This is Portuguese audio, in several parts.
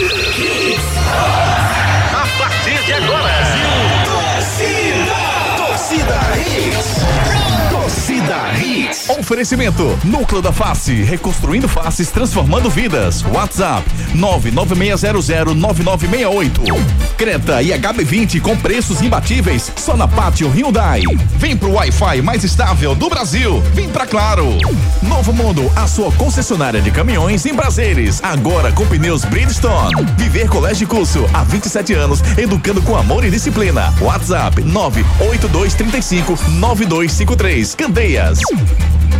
you. Oferecimento: Núcleo da Face, reconstruindo faces, transformando vidas. WhatsApp: 996009968. Creta e HB20 com preços imbatíveis só na Pátio Hyundai. Vem pro Wi-Fi mais estável do Brasil. Vem pra Claro. Novo Mundo, a sua concessionária de caminhões em prazeres. Agora com pneus Bridgestone. Viver Colégio e Curso há 27 anos, educando com amor e disciplina. WhatsApp: 98235 9253. Candeias.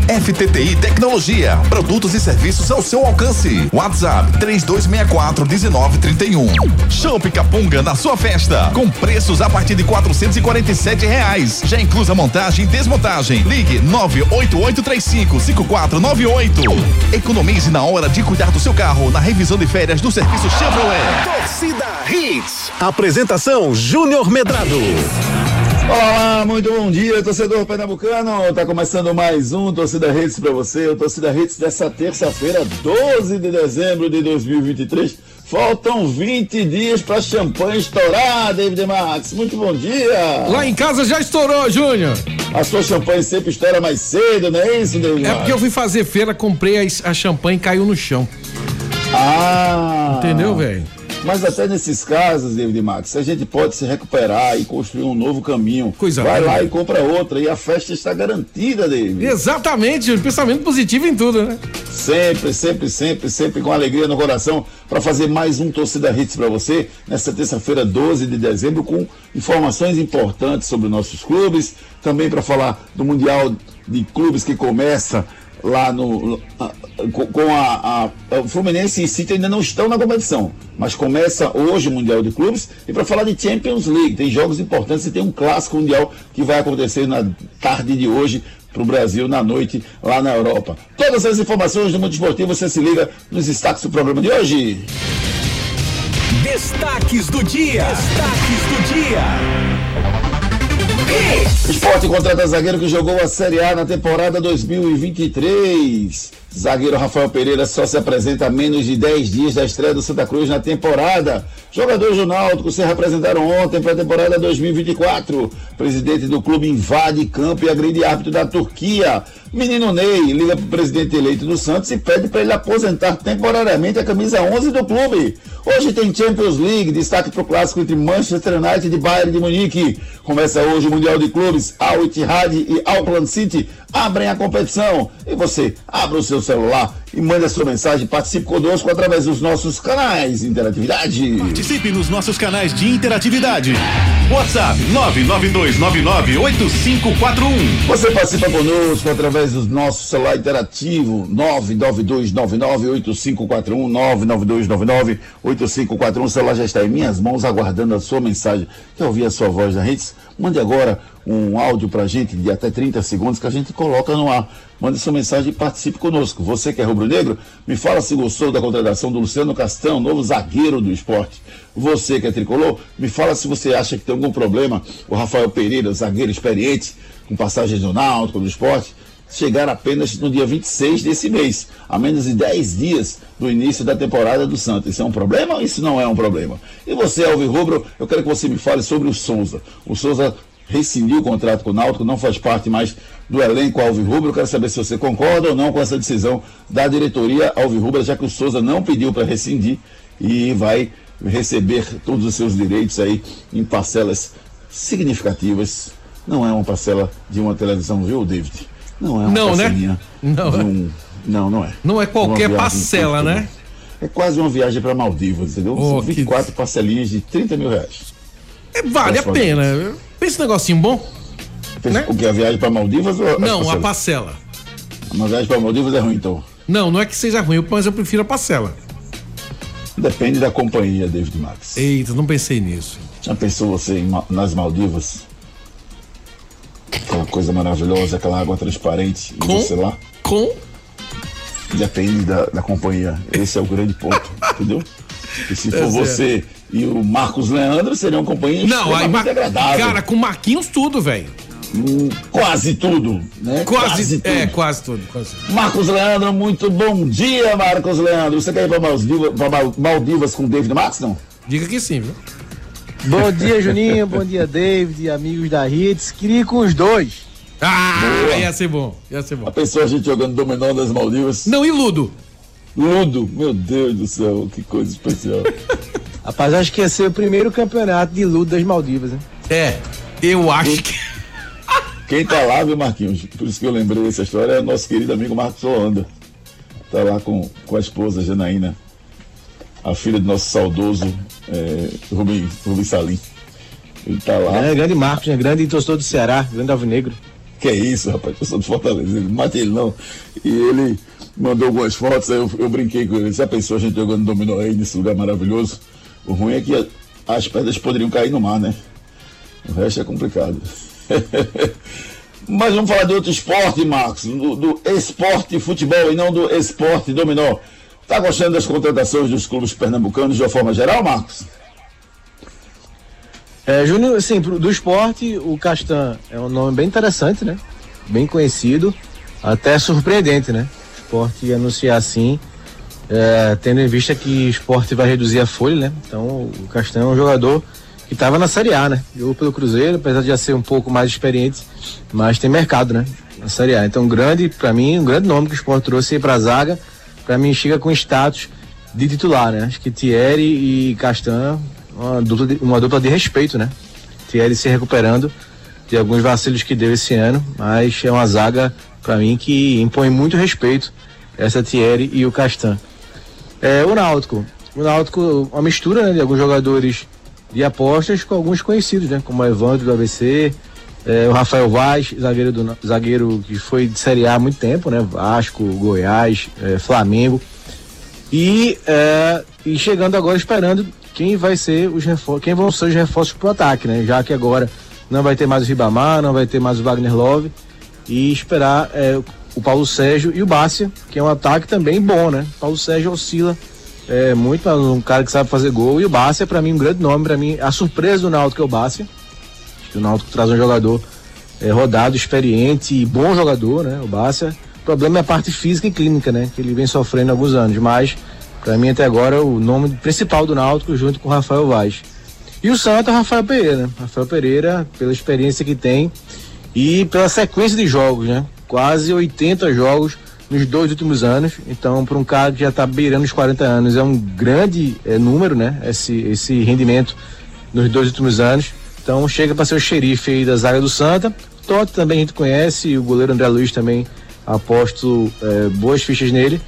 FTTI Tecnologia, produtos e serviços ao seu alcance. WhatsApp 3264 1931. Shopping Capunga na sua festa, com preços a partir de 447 reais. Já inclusa montagem e desmontagem. Ligue 98835 5498. Economize na hora de cuidar do seu carro na revisão de férias do serviço Chevrolet. Torcida Hits. Apresentação Júnior Medrado. Olá, muito bom dia, torcedor pernambucano. Tá começando mais um Torcida Hits para você, o Torcida Hits dessa terça-feira, 12 de dezembro de 2023. Faltam 20 dias para champanhe estourar, David Max. Muito bom dia. Lá em casa já estourou, Júnior. A sua champanhe sempre estoura mais cedo, não é isso, David É Max? porque eu fui fazer feira, comprei a, a champanhe e caiu no chão. Ah. Entendeu, velho? Mas até nesses casos, David Max, a gente pode se recuperar e construir um novo caminho. Coisa Vai lá e compra outra e a festa está garantida, David. Exatamente. Pensamento positivo em tudo, né? Sempre, sempre, sempre, sempre com alegria no coração para fazer mais um Torcida Hits para você nessa terça-feira, 12 de dezembro, com informações importantes sobre nossos clubes, também para falar do Mundial de Clubes que começa lá no com a, a- o Fluminense e City ainda não estão na competição, mas começa hoje o Mundial de Clubes e para falar de Champions League, tem jogos importantes e tem um clássico mundial que vai acontecer na tarde de hoje para o Brasil na noite lá na Europa. Todas as informações do mundo esportivo você se liga nos destaques do programa de hoje. Destaques do dia. Destaques do dia. Esporte contrata zagueiro que jogou a Série A na temporada 2023. Zagueiro Rafael Pereira só se apresenta há menos de 10 dias da estreia do Santa Cruz na temporada. Jogadores do Náutico se representaram ontem para a temporada 2024. Presidente do clube invade campo e agride árbitro da Turquia. Menino Ney liga para o presidente eleito do Santos e pede para ele aposentar temporariamente a camisa 11 do clube. Hoje tem Champions League, destaque para o clássico entre Manchester United e Bayern de Munique. Começa hoje o Mundial de Clubes, Al Ittihad e Auckland City abrem a competição. E você, abra o seu celular e mande a sua mensagem, participe conosco através dos nossos canais de interatividade. Participe nos nossos canais de interatividade. WhatsApp 992998541. Você participa conosco através do nosso celular interativo 992998541 992998541. O celular já está em minhas mãos aguardando a sua mensagem. Quer ouvir a sua voz na redes? Mande agora um áudio pra gente de até 30 segundos que a gente coloca no ar. Mande sua mensagem e participe conosco. Você que é rubro-negro, me fala se gostou da contratação do Luciano Castão, novo zagueiro do esporte. Você que é tricolor, me fala se você acha que tem algum problema. O Rafael Pereira, zagueiro experiente, com passagens do Náutico, do esporte, chegar apenas no dia 26 desse mês, a menos de 10 dias do início da temporada do Santos. Isso é um problema ou isso não é um problema? E você, Alvin Rubro, eu quero que você me fale sobre o Souza. O Souza rescindiu o contrato com o Náutico, não faz parte mais do elenco Alvin Rubro. Eu quero saber se você concorda ou não com essa decisão da diretoria Alvin Rubro, já que o Souza não pediu para rescindir e vai receber todos os seus direitos aí em parcelas significativas. Não é uma parcela de uma televisão, viu, David? Não é uma Não, né? Não, um- Não, não é. Não é qualquer parcela, curta, né? É quase uma viagem para Maldivas, entendeu? Oh, São que- 24 parcelinhas de 30 mil reais. É, vale a pena. Pensa um negocinho bom. Né? O que? A viagem para Maldivas ou Não, a parcela? Uma viagem para Maldivas é ruim, então. Não, não é que seja ruim, mas eu prefiro a parcela. Depende da companhia, David Max. Eita, não pensei nisso. Já pensou você em nas Maldivas? Aquela coisa maravilhosa, aquela água transparente. E Com? você lá? Com. Depende da, da companhia. Esse é o grande ponto, entendeu? E se Tá for certo. você e o Marcos Leandro, seriam companhias Não, aí, agradável. cara, com Marquinhos tudo, velho. Quase tudo, né? Quase, é, quase tudo, quase. Marcos Leandro, muito bom dia, Marcos Leandro. Você quer ir para Maldivas, Maldivas com o David Max, não? Diga que sim, viu? Bom dia, Juninho. bom dia, David, amigos da Hits. Queria ir com os dois. Ah, Boa. ia ser bom, ia ser bom. A pessoa a gente jogando dominó nas Maldivas. Não, e Ludo? Ludo, meu Deus do céu, que coisa especial. Rapaz, acho que ia ser o primeiro campeonato de Ludo das Maldivas, né? É, eu acho que. Quem tá lá, viu, Marquinhos? Por isso que eu lembrei dessa história, é nosso querido amigo Marcos Holanda. Tá lá com, com a esposa Janaína, a filha do nosso saudoso é, Rubem, Rubem Salim. Ele tá lá. É, grande Marcos, né? Grande torcedor do Ceará, grande alvinegro. Que é isso, rapaz, eu sou do Fortaleza, não mate ele não. E ele mandou algumas fotos, aí eu, eu brinquei com ele. A pessoa a gente jogando dominó aí nesse lugar maravilhoso, o ruim é que as pedras poderiam cair no mar, né? O resto é complicado. Mas vamos falar de outro esporte, Marcos, do, do esporte futebol e não do esporte dominó. Tá gostando das contratações dos clubes pernambucanos de uma forma geral, Marcos? É, Júnior, assim, do esporte, o Castan é um nome bem interessante, né? Bem conhecido, até surpreendente, né? Esporte anunciar assim, é, tendo em vista que esporte vai reduzir a folha, né? Então, o Castan é um jogador que estava na Série A, né? Jogou pelo Cruzeiro, apesar de já ser um pouco mais experiente, mas tem mercado, né? Na Série A. Então, grande, para mim, um grande nome que o esporte trouxe para a zaga, para mim chega com status de titular, né? Acho que Thierry e Castan, uma dupla de, uma dupla de respeito, né? Thierry se recuperando de alguns vacilos que deu esse ano, mas é uma zaga, para mim, que impõe muito respeito, essa Thierry e o Castan. É, o Náutico. O Náutico, uma mistura né, de alguns jogadores de apostas com alguns conhecidos, né? Como o Evandro do ABC, é, o Rafael Vaz, zagueiro, do, zagueiro que foi de Série A há muito tempo, né? Vasco, Goiás, é, Flamengo. E, é, e chegando agora esperando quem vai ser os reforços, quem vão ser os reforços para o ataque, né? Já que agora não vai ter mais o Ribamar, não vai ter mais o Wagner Love e esperar o Paulo Sérgio e o Bárcia, que é um ataque também bom, né? Paulo Sérgio oscila é muito um cara que sabe fazer gol. E o Bárcia, para mim, um grande nome. para mim, a surpresa do Náutico é o Bárcia. Acho que o Náutico traz um jogador é, rodado, experiente e bom jogador, né? O Bárcia. O problema é a parte física e clínica, né? Que ele vem sofrendo há alguns anos. Mas, para mim, até agora, o nome principal do Náutico, junto com o Rafael Vaz. E o Santo é o Rafael Pereira, né? Rafael Pereira, pela experiência que tem e pela sequência de jogos, né? Quase 80 jogos nos dois últimos anos. Então, para um cara que já está beirando os 40 anos, é um grande é, número, né? Esse, esse rendimento nos dois últimos anos. Então, chega para ser o xerife aí da zaga do Santa. Totti também a gente conhece, o goleiro André Luiz também aposto é, boas fichas nele.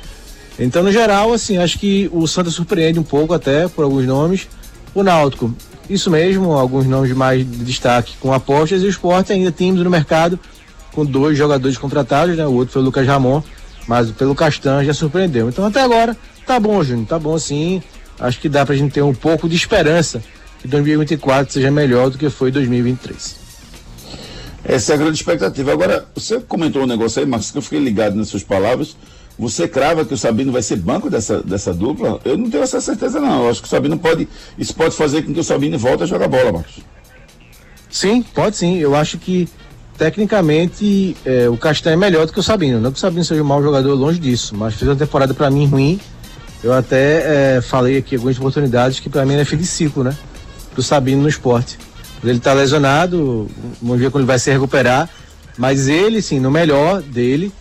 Então, no geral, assim, acho que o Santa surpreende um pouco até por alguns nomes. O Náutico, isso mesmo, alguns nomes mais de destaque com apostas e o esporte ainda tímido no mercado com dois jogadores contratados, né? O outro foi o Lucas Ramon, mas pelo Castan já surpreendeu. Então até agora tá bom, Júnior, tá bom sim. Acho que dá pra gente ter um pouco de esperança que 2024 seja melhor do que foi 2023. Essa é a grande expectativa. Agora, você comentou um negócio aí, Marcos, que eu fiquei ligado nas suas palavras. Você crava que o Sabino vai ser banco dessa, dessa dupla? Eu não tenho essa certeza, não. Eu acho que o Sabino pode. Isso pode fazer com que o Sabino volte a jogar bola, Marcos. Sim, pode sim. Eu acho que tecnicamente é, o Castanho é melhor do que o Sabino. Não que o Sabino seja um mau jogador, longe disso, mas fez uma temporada para mim ruim. Eu até é, falei aqui algumas oportunidades que para mim é fim de ciclo, né? Do Sabino no esporte. Ele tá lesionado, vamos ver quando ele vai se recuperar. Mas ele, sim, no melhor dele,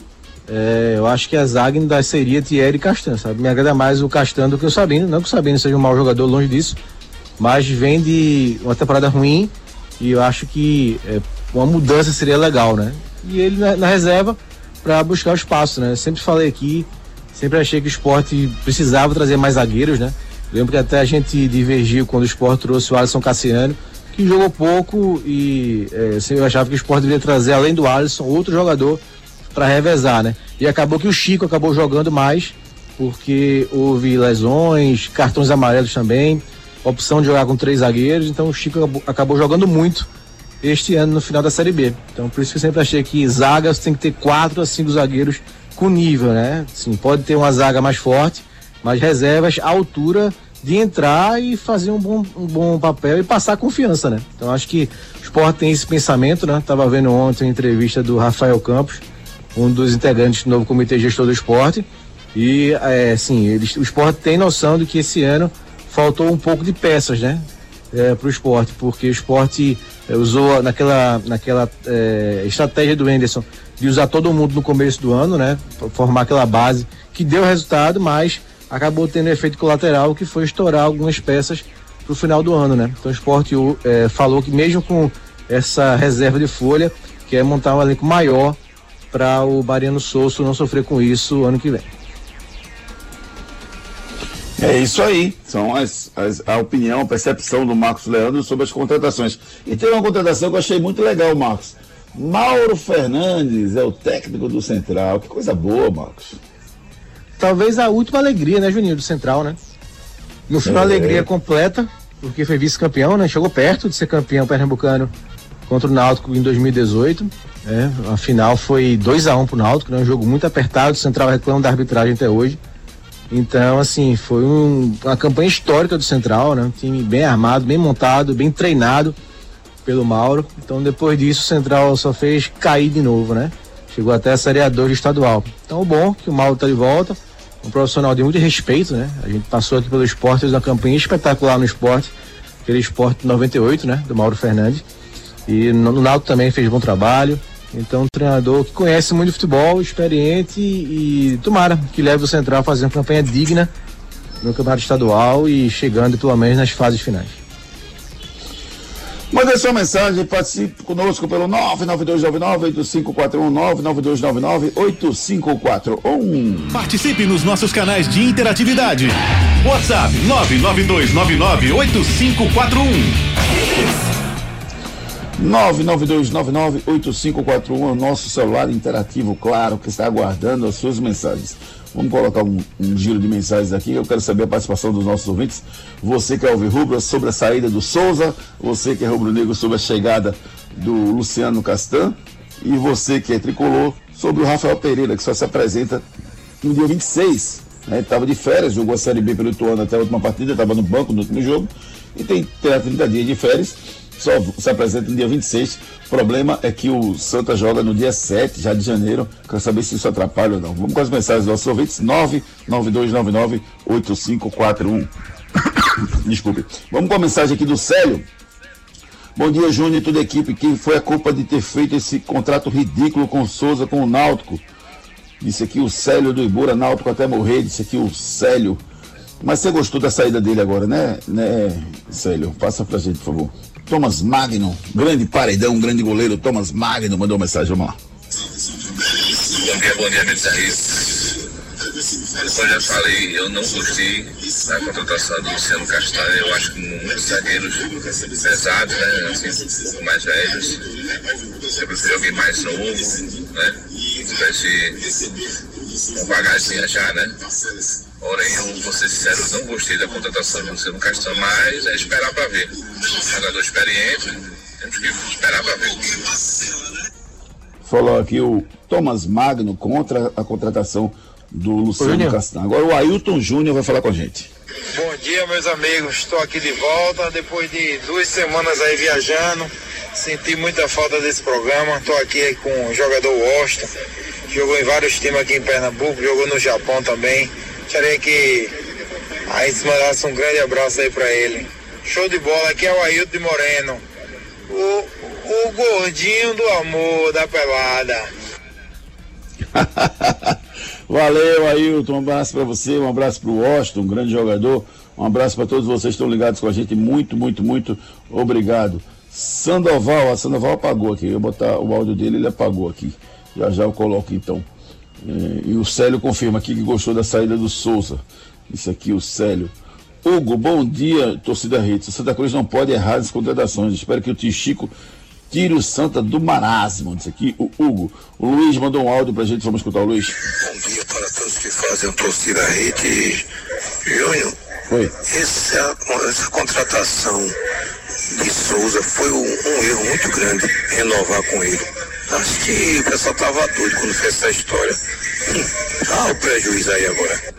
é, eu acho que a zaga ainda seria Thierry e Castan, sabe? Me agrada mais o Castan do que o Sabino. Não que o Sabino seja um mau jogador, longe disso. Mas vem de uma temporada ruim e eu acho que é, uma mudança seria legal, né? E ele na, na reserva para buscar o espaço, né? Sempre falei aqui, sempre achei que o esporte precisava trazer mais zagueiros, né? Lembro que até a gente divergiu quando o esporte trouxe o Alisson Cassiano, que jogou pouco e é, eu achava que o esporte deveria trazer, além do Alisson, outro jogador para revezar, né? E acabou que o Chico acabou jogando mais, porque houve lesões, cartões amarelos também, opção de jogar com três zagueiros, então o Chico acabou, acabou jogando muito este ano no final da Série B. Então por isso que eu sempre achei que zagas tem que ter quatro a cinco zagueiros com nível, né? Sim, pode ter uma zaga mais forte, mas reservas à altura de entrar e fazer um bom, um bom papel e passar confiança, né? Então acho que o esporte tem esse pensamento, né? Tava vendo ontem a entrevista do Rafael Campos, um dos integrantes do novo comitê gestor do esporte. E é, assim, eles, o esporte tem noção de que esse ano faltou um pouco de peças, né? É, para o esporte, porque o esporte é, usou naquela, naquela é, estratégia do Henderson de usar todo mundo no começo do ano, né? Formar aquela base que deu resultado, mas acabou tendo efeito colateral que foi estourar algumas peças para o final do ano, né? Então o esporte é, falou que mesmo com essa reserva de folha, quer montar um elenco maior para o Bariano Souza não sofrer com isso ano que vem. É isso aí. São as, as, a opinião, a percepção do Marcos Leandro sobre as contratações. E tem uma contratação que eu achei muito legal, Marcos. Mauro Fernandes é o técnico do Central. Que coisa boa, Marcos. Talvez a última alegria, né, Juninho, do Central, né? No final, é. alegria completa, porque foi vice-campeão, né? Chegou perto de ser campeão pernambucano contra o Náutico em 2018. Né? A final foi 2 a 1 um pro Náutico, né? Um jogo muito apertado, o Central reclama da arbitragem até hoje. Então, assim, foi um, uma campanha histórica do Central, né? Um time bem armado, bem montado, bem treinado pelo Mauro. Então, depois disso, o Central só fez cair de novo, né? Chegou até a Série A2 de estadual. Então, bom que o Mauro tá de volta, um profissional de muito respeito, né? A gente passou aqui pelo esporte, fez uma campanha espetacular no esporte, aquele esporte 98, né? Do Mauro Fernandes. E no, no Náutico também fez bom trabalho. Então, um treinador que conhece muito futebol, experiente e, e tomara que leve o Central a fazer uma campanha digna no Campeonato Estadual e chegando pelo menos nas fases finais. Mande sua mensagem, participe conosco pelo 99299-8541, 99299-8541. Participe nos nossos canais de interatividade. WhatsApp 99299-8541. 992998541 é o nosso celular interativo, claro, que está aguardando as suas mensagens. Vamos colocar um, um, giro de mensagens aqui. Eu quero saber a participação dos nossos ouvintes. Você que é Rubra sobre a saída do Souza, você que é rubro-negro sobre a chegada do Luciano Castan e você que é tricolor sobre o Rafael Pereira, que só se apresenta no dia 26. Estava né? de férias, jogou a Série B pelo Ituano até a última partida, estava no banco no último jogo e tem 30 dias de férias só se apresenta no dia 26. O problema é que o Santa joga no dia 7, já de janeiro. Quero saber se isso atrapalha ou não. Vamos com as mensagens dos nossos ouvintes. 99299-8541. Desculpe. Vamos com a mensagem aqui do Célio. Bom dia, Júnior e toda a equipe. Quem foi a culpa de ter feito esse contrato ridículo com o Souza, com o Náutico? Disse aqui o Célio do Ibura, Náutico até morrer. Disse aqui o Célio. Mas você gostou da saída dele agora, né, né, Célio? Passa pra gente, por favor. Thomas Magno, grande paredão, grande goleiro, Thomas Magno, mandou uma mensagem, vamos lá. Bom dia, bom dia. Como eu já falei, eu não gostei da contratação do Luciano Castanha. Eu acho que muitos zagueiros pesados, né? Assim, mais velhos. Eu prefiro alguém mais novo, né? Que tivesse uma bagagem já, né? Porém, eu vou ser sincero, não gostei da contratação do Luciano Castan, mas é esperar para ver. Jogador experiente, temos que esperar para ver. Falou aqui o Thomas Magno contra a contratação do Luciano Castan. Agora o Ailton Júnior vai falar com a gente. Bom dia, meus amigos. Estou aqui de volta depois de duas semanas aí viajando. Senti muita falta desse programa. Estou aqui com o jogador Washington. Jogou em vários times aqui em Pernambuco, jogou no Japão também. Gostaria que a gente mandasse um grande abraço aí para ele. Show de bola, aqui é o Ailton de Moreno. O, o gordinho do amor da pelada. Valeu, Ailton. Um abraço para você, um abraço para o Washington, um grande jogador. Um abraço para todos vocês que estão ligados com a gente. Muito, muito, muito obrigado. Sandoval, a Sandoval apagou aqui. Eu vou botar o áudio dele, ele apagou aqui. Já já eu coloco então. É, e o Célio confirma aqui que gostou da saída do Souza. Isso aqui, o Célio. Hugo, bom dia, torcida rede. Santa Cruz não pode errar as contratações. Espero que o tio Chico tire o Santa do marasmo. Isso aqui, o Hugo. O Luiz mandou um áudio pra gente, vamos escutar o Luiz. Bom dia para todos que fazem torcida rede. Júnior, Oi. Essa, essa contratação de Souza foi um, um erro muito grande renovar com ele. Acho que o pessoal tava doido quando fez essa história. Ah, o prejuízo aí agora.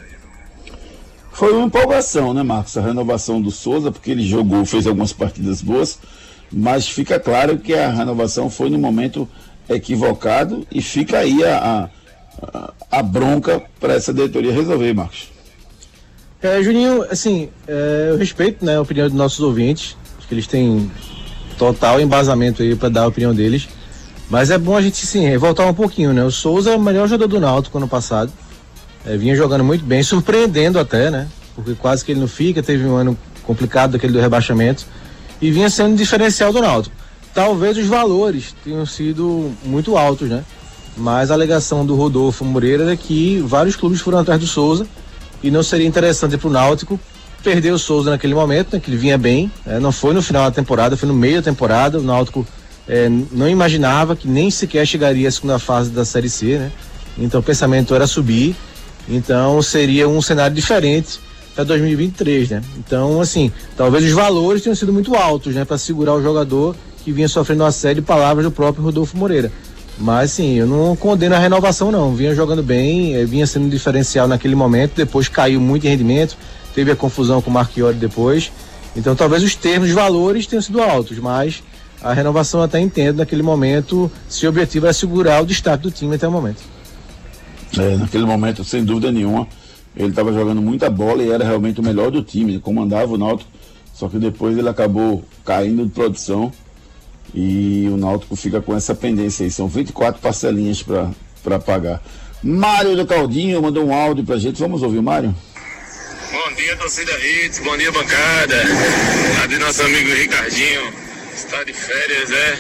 Foi uma empolgação, né, Marcos? A renovação do Souza, porque ele jogou, fez algumas partidas boas, mas fica claro que a renovação foi no momento equivocado e fica aí a, a, a bronca para essa diretoria resolver, Marcos. É, Juninho, assim, é, eu respeito né, a opinião dos nossos ouvintes, acho que eles têm total embasamento aí para dar a opinião deles, mas é bom a gente sim voltar um pouquinho, né? O Souza é o melhor jogador do Náutico ano passado, é, vinha jogando muito bem, surpreendendo até, né? Porque quase que ele não fica, teve um ano complicado daquele do rebaixamento e vinha sendo diferencial do Náutico. Talvez os valores tenham sido muito altos, né? Mas a alegação do Rodolfo Moreira é que vários clubes foram atrás do Souza e não seria interessante para o Náutico perder o Souza naquele momento, né, que ele vinha bem, né, não foi no final da temporada, foi no meio da temporada, o Náutico é, não imaginava que nem sequer chegaria à segunda fase da Série C, né? Então o pensamento era subir, então seria um cenário diferente para 2023, né? Então, assim, talvez os valores tenham sido muito altos, né, para segurar o jogador que vinha sofrendo uma série de palavras do próprio Rodolfo Moreira. Mas sim, eu não condeno a renovação não. Vinha jogando bem, eh, vinha sendo diferencial naquele momento, depois caiu muito em rendimento, teve a confusão com o Marchiori depois. Então talvez os termos, os valores tenham sido altos, mas a renovação até entendo naquele momento, se o objetivo é segurar o destaque do time até o momento. É, naquele momento, sem dúvida nenhuma, ele estava jogando muita bola e era realmente o melhor do time, comandava o Náutico, só que depois ele acabou caindo de produção e o Náutico fica com essa pendência aí. São 24 parcelinhas para pagar. Mário do Caldinho mandou um áudio pra gente. Vamos ouvir o Mário? Bom dia, torcida Hits. Bom dia, bancada. A de nosso amigo Ricardinho. Está de férias, né?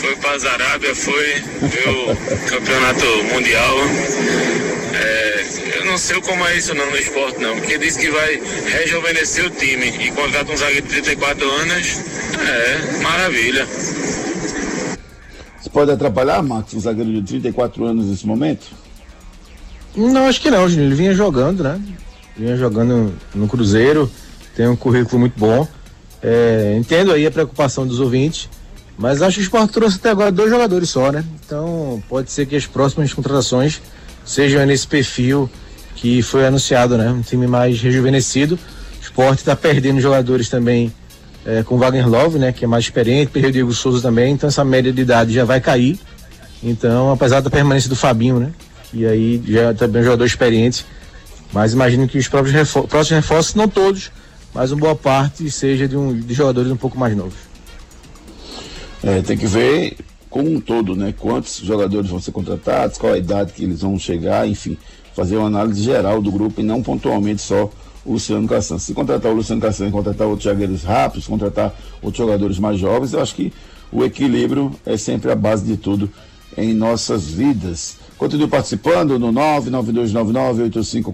Foi para a Arábia, foi ver o campeonato mundial. É, eu não sei como é isso não no esporte não, porque diz que vai rejuvenescer o time e contrata um zagueiro de 34 anos. É, maravilha. Isso pode atrapalhar, Max, um zagueiro de 34 anos nesse momento? Não, acho que não, Juninho. Ele vinha jogando, né? Vinha jogando no Cruzeiro, tem um currículo muito bom. É, entendo aí a preocupação dos ouvintes, mas acho que o Sport trouxe até agora dois jogadores só, né? Então pode ser que as próximas contratações sejam nesse perfil que foi anunciado, né? Um time mais rejuvenescido. O Sport está perdendo jogadores também é, com Wagner Love, né? Que é mais experiente, perdeu o Diego Souza também, então essa média de idade já vai cair. Então, apesar da permanência do Fabinho, né? E aí já também um jogador experiente. Mas imagino que os próprios refor próximos reforços, não todos, mas uma boa parte seja de, um, de jogadores um pouco mais novos. É, tem que ver como um todo, né? Quantos jogadores vão ser contratados, qual a idade que eles vão chegar, enfim, fazer uma análise geral do grupo e não pontualmente só o Luciano Cassan. Se contratar o Luciano Cassan e contratar outros zagueiros rápidos, contratar outros jogadores mais jovens, eu acho que o equilíbrio é sempre a base de tudo em nossas vidas. Continue participando no 99299-8541,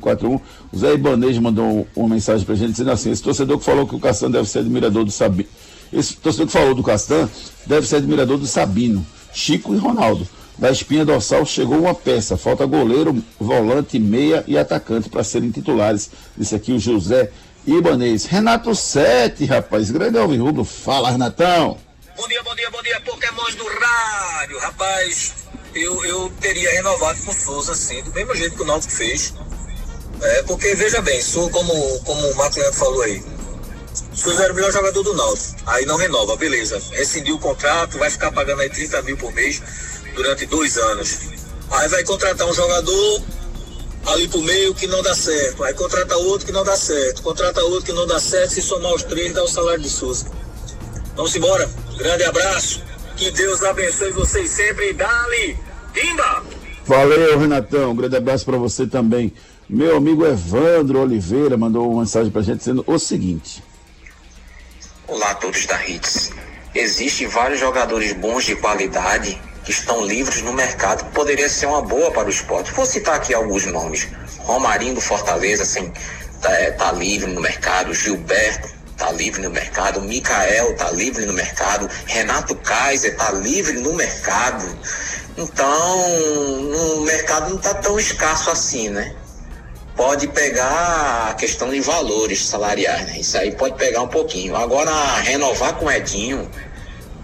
99299-8541. O Zé Ibanez mandou uma mensagem pra gente dizendo assim: esse torcedor que falou que o Castan deve ser admirador do Sabino. Esse torcedor que falou do Castan deve ser admirador do Sabino, Chico e Ronaldo. Da espinha dorsal chegou uma peça. Falta goleiro, volante, meia e atacante para serem titulares. Disse aqui o José Ibanez. Renato Sete, rapaz. Grande Alvin Rubro. Fala, Renatão. Bom dia, bom dia, bom dia, Pokémons do rádio. Rapaz, eu, eu teria renovado com o Souza, assim, do mesmo jeito que o Náutico fez. É, porque, veja bem, sou como, como o Marco Leandro falou aí. Souza era o melhor jogador do Náutico. Aí não renova, beleza. Rescindiu o contrato, vai ficar pagando aí 30 mil por mês durante dois anos. Aí vai contratar um jogador ali pro meio que não dá certo. Aí contrata outro que não dá certo. Contrata outro que não dá certo. Se somar os três, dá o salário de Souza. Vamos embora. Grande abraço. Que Deus abençoe vocês sempre. Dali, Timba! Valeu, Renatão. Um grande abraço para você também. Meu amigo Evandro Oliveira mandou uma mensagem pra gente dizendo o seguinte. Olá a todos da Hits. Existem vários jogadores bons de qualidade que estão livres no mercado. Poderia ser uma boa para o esporte. Vou citar aqui alguns nomes. Romarinho do Fortaleza, assim, tá, é, tá livre no mercado. Gilberto tá livre no mercado. Mikael tá livre no mercado. Renato Kaiser tá livre no mercado. Então, no mercado não tá tão escasso assim, né? Pode pegar a questão de valores salariais, né? Isso aí pode pegar um pouquinho. Agora, renovar com o Edinho,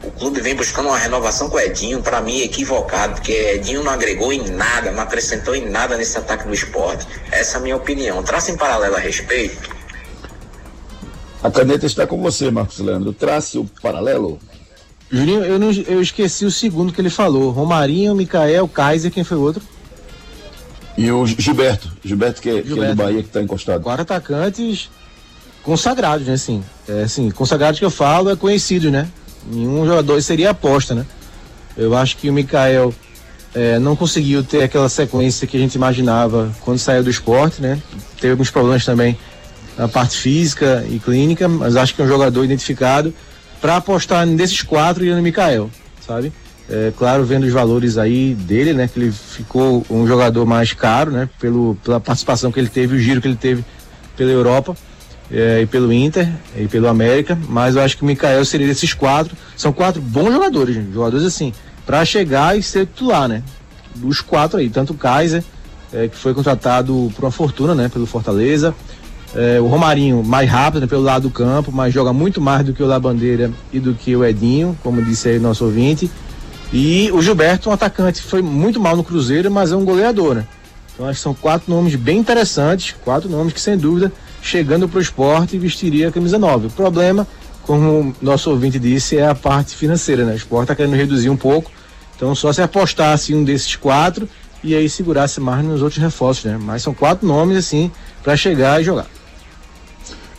O clube vem buscando uma renovação com o Edinho, para mim equivocado, porque Edinho não agregou em nada, não acrescentou em nada nesse ataque do esporte. Essa é a minha opinião. Traça em paralelo a respeito. A caneta está com você, Marcos Leandro. Trace o paralelo. Julinho, eu, não, eu esqueci o segundo que ele falou. Romarinho, Micael, Kaiser, quem foi o outro? E o Gilberto. Gilberto, que, é, Gilberto. que é do Bahia, que está encostado. Quatro atacantes consagrados, né? Assim, é, assim, consagrados que eu falo é conhecido, né? Nenhum jogador seria aposta, né? Eu acho que o Mikael é, não conseguiu ter aquela sequência que a gente imaginava quando saiu do esporte, né? Teve alguns problemas também na parte física e clínica, mas acho que é um jogador identificado para apostar nesses quatro e no Mikael, sabe? É, claro, vendo os valores aí dele, né? Que ele ficou um jogador mais caro, né? Pelo, pela participação que ele teve, o giro que ele teve pela Europa é, e pelo Inter e pelo América, mas eu acho que o Mikael seria desses quatro. São quatro bons jogadores, jogadores assim, para chegar e ser titular, né? Os quatro aí, tanto o Kaiser, é, que foi contratado por uma fortuna, né? Pelo Fortaleza. É, o Romarinho mais rápido né, pelo lado do campo, mas joga muito mais do que o Labandeira e do que o Edinho, como disse aí nosso ouvinte. E o Gilberto, um atacante, foi muito mal no Cruzeiro, mas é um goleador, né? Então acho que são quatro nomes bem interessantes, quatro nomes que sem dúvida chegando para o esporte vestiria a camisa 9. O problema, como nosso ouvinte disse, é a parte financeira, né? O esporte está querendo reduzir um pouco, então só se apostasse um desses quatro e aí segurasse mais nos outros reforços, né? Mas são quatro nomes, assim, para chegar e jogar.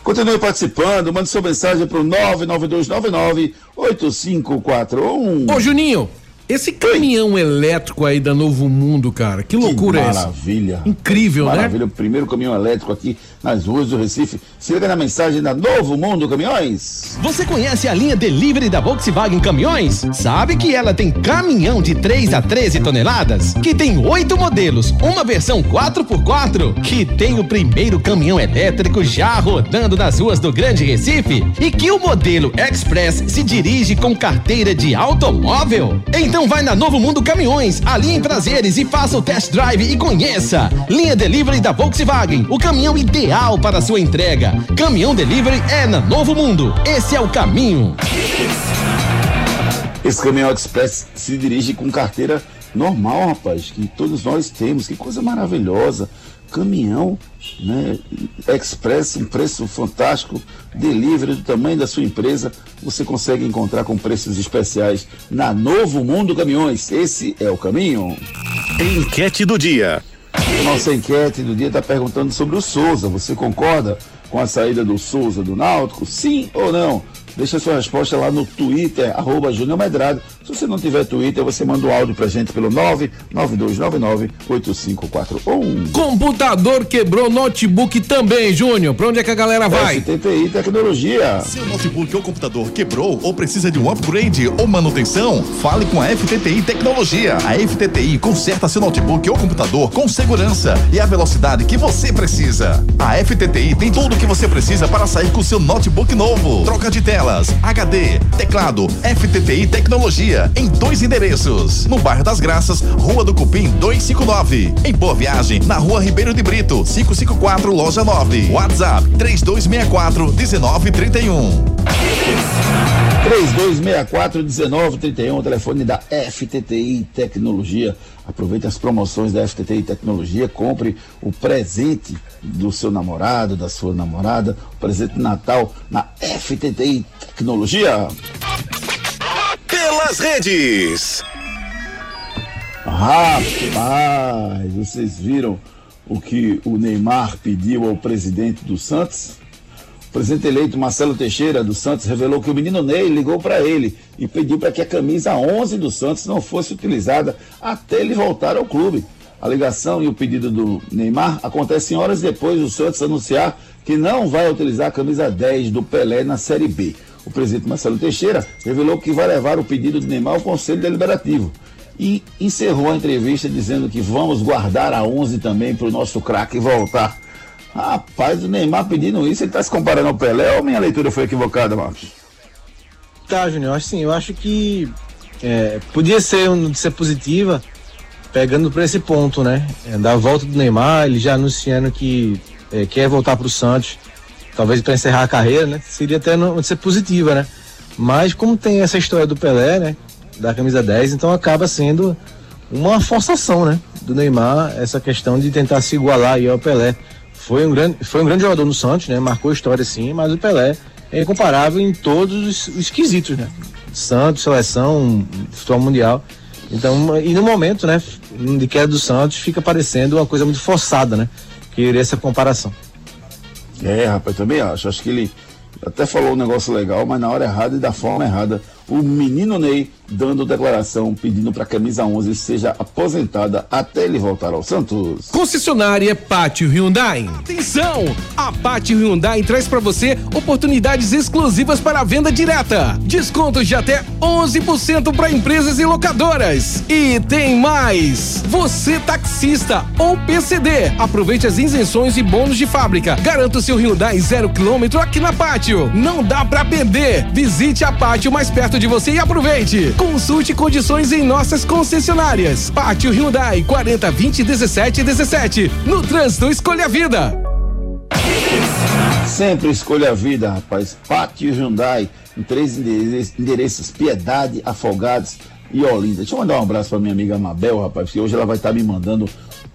Continue participando, mande sua mensagem para o 99299 8541. Ô Juninho, esse caminhão Oi. elétrico aí da Novo Mundo, cara, que loucura que é essa? Maravilha. Incrível, maravilha. né? Maravilha, o primeiro caminhão elétrico aqui nas ruas do Recife. Se liga na mensagem da Novo Mundo Caminhões. Você conhece a linha Delivery da Volkswagen Caminhões? Sabe que ela tem caminhão de 3 a 13 toneladas? Que tem oito modelos, uma versão 4x4? Que tem o primeiro caminhão elétrico já rodando nas ruas do Grande Recife? E que o modelo Express se dirige com carteira de automóvel? Então então vai na Novo Mundo Caminhões, ali em Prazeres e faça o test drive e conheça. Linha Delivery da Volkswagen, o caminhão ideal para sua entrega. Caminhão Delivery é na Novo Mundo. Esse é o caminho. Esse caminhão express se dirige com carteira normal, rapaz, que todos nós temos. Que coisa maravilhosa caminhão, né? Express, um preço fantástico, delivery do tamanho da sua empresa, você consegue encontrar com preços especiais na Novo Mundo Caminhões. Esse é o caminho. Enquete do dia. Nossa enquete do dia está perguntando sobre o Souza. Você concorda com a saída do Souza do Náutico? Sim ou não? Deixa sua resposta lá no Twitter, arroba Júnior Medrado. Se você não tiver Twitter, você manda um áudio pra gente pelo 99299-8541. Computador quebrou, notebook também, Júnior. Pra onde é que a galera vai? FTTI Tecnologia. Seu notebook ou computador quebrou ou precisa de um upgrade ou manutenção? Fale com a FTTI Tecnologia. A FTTI conserta seu notebook ou computador com segurança e a velocidade que você precisa. A FTTI tem tudo o que você precisa para sair com seu notebook novo. Troca de tela telas, HD, teclado, FTTI Tecnologia, em dois endereços. No bairro das Graças, Rua do Cupim 259. Em Boa Viagem, na Rua Ribeiro de Brito, 554, Loja 9. WhatsApp 3264 1931. 3264-1931, telefone da FTTI Tecnologia. Aproveite as promoções da FTTI Tecnologia, compre o presente do seu namorado, da sua namorada, o presente de Natal na FTTI Tecnologia. Pelas redes. Rapaz, vocês viram o que o Neymar pediu ao presidente do Santos? presidente eleito Marcelo Teixeira do Santos revelou que o menino Ney ligou para ele e pediu para que a camisa 11 do Santos não fosse utilizada até ele voltar ao clube. A ligação e o pedido do Neymar acontecem horas depois do Santos anunciar que não vai utilizar a camisa 10 do Pelé na Série B. O presidente Marcelo Teixeira revelou que vai levar o pedido do Neymar ao Conselho Deliberativo e encerrou a entrevista dizendo que vamos guardar a 11 também para o nosso craque voltar Rapaz, o Neymar pedindo isso, ele tá se comparando ao Pelé ou minha leitura foi equivocada, Marcos? Tá, Júnior, assim, eu acho que é, podia ser um ser positiva, pegando por esse ponto, né? É, da volta do Neymar, ele já anunciando que é, quer voltar pro Santos, talvez para encerrar a carreira, né? Seria até ser positiva, né? Mas como tem essa história do Pelé, né? Da camisa 10, então acaba sendo uma forçação, né? Do Neymar, essa questão de tentar se igualar aí ao Pelé. Foi um grande, foi um grande jogador no Santos, né? Marcou história sim, mas o Pelé é incomparável em todos os, os quesitos, né? Santos, seleção, futebol mundial. Então, e no momento, né, de queda do Santos, fica parecendo uma coisa muito forçada, né? Querer essa comparação. É, rapaz, também acho. Acho que ele até falou um negócio legal, mas na hora errada e da forma errada. O menino Ney dando declaração pedindo para a camisa 11 seja aposentada até ele voltar ao Santos. Concessionária Pátio Hyundai. Atenção! A Pátio Hyundai traz para você oportunidades exclusivas para a venda direta. Descontos de até 11% para empresas e locadoras. E tem mais! Você taxista ou PCD, aproveite as isenções e bônus de fábrica. Garanta o seu Hyundai zero quilômetro aqui na Pátio. Não dá para perder. Visite a Pátio mais perto de você e aproveite. Consulte condições em nossas concessionárias. Pátio Hyundai 40 20 17 17. No trânsito, escolha a vida. Sempre escolha a vida, rapaz. Pátio Hyundai, em três endereços, Piedade, Afogados e Olinda. Deixa eu mandar um abraço para minha amiga Mabel, rapaz, porque hoje ela vai estar me mandando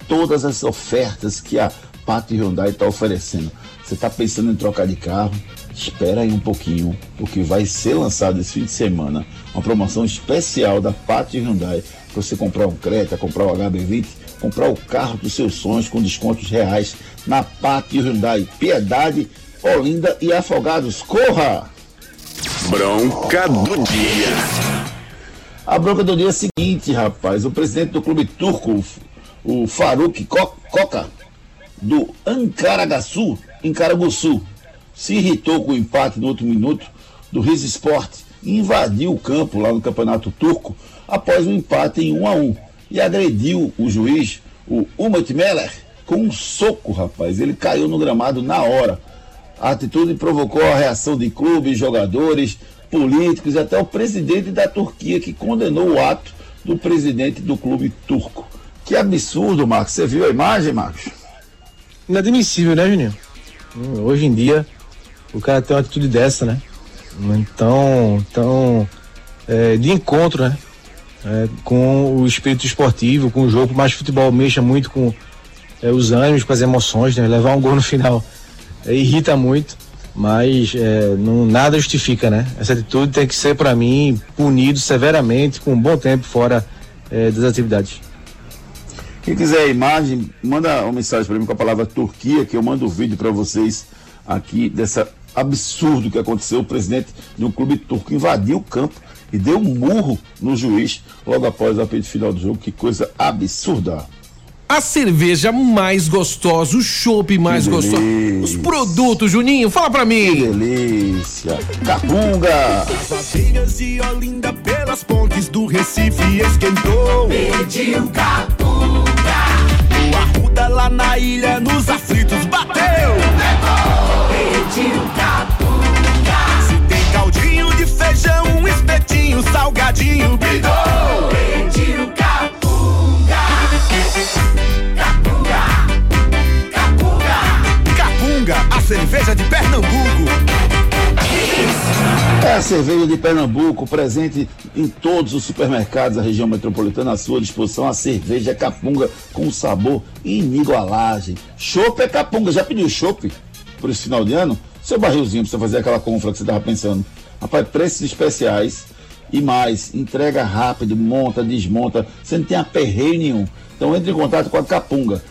todas as ofertas que a Pátio Hyundai está oferecendo. Você está pensando em trocar de carro? Espera aí um pouquinho, porque vai ser lançado esse fim de semana uma promoção especial da Pátio Hyundai para você comprar um Creta, comprar o HB20, comprar o carro dos seus sonhos com descontos reais na Pátio Hyundai. Piedade, Olinda e Afogados. Corra! Bronca do dia. A bronca do dia é a seguinte, rapaz. O presidente do clube turco, o Faruk Koka, do Ankaraguçu, em Caraguçu, se irritou com o empate no último minuto do Riz Sport e invadiu o campo lá no Campeonato Turco após um empate em 1 a 1 e agrediu o juiz, o Umut Meller, com um soco, rapaz. Ele caiu no gramado na hora. A atitude provocou a reação de clubes, jogadores, políticos e até o presidente da Turquia que condenou o ato do presidente do clube turco. Que absurdo, Marcos. Você viu a imagem, Marcos? Inadmissível, né, Juninho? Hoje em dia, o cara tem uma atitude dessa, né? Então, então é, de encontro, né? É, com o espírito esportivo, com o jogo, mas futebol mexa muito com é, os ânimos, com as emoções, né? Levar um gol no final é, irrita muito, mas é, não, nada justifica, né? Essa atitude tem que ser, para mim, punido severamente, com um bom tempo fora é, das atividades. Quem quiser a imagem, manda uma mensagem para mim com a palavra Turquia, que eu mando o um vídeo para vocês aqui dessa absurdo que aconteceu. O presidente de um clube turco invadiu o campo e deu um murro no juiz logo após o apito final do jogo. Que coisa absurda. A cerveja mais gostosa, o chopp mais gostoso. Os produtos, Juninho, fala pra mim. Que delícia. Capunga. Bandeiras de Olinda pelas pontes do Recife esquentou. Pediu capunga. O Arruda lá na ilha, nos aflitos bateu. Levou. Pediu capunga. Se tem caldinho de feijão, um espetinho, salgadinho, bidou. Pediu capunga. Capunga. Capunga. Capunga, a cerveja de Pernambuco. É a cerveja de Pernambuco, presente em todos os supermercados da região metropolitana, à sua disposição. A cerveja Capunga com sabor inigualável. Chopp é Capunga. Já pediu chopp por esse final de ano? Seu barrilzinho pra você fazer aquela compra que você tava pensando. Rapaz, preços especiais e mais. Entrega rápido, monta, desmonta. Você não tem aperreio nenhum. Então entre em contato com a Capunga.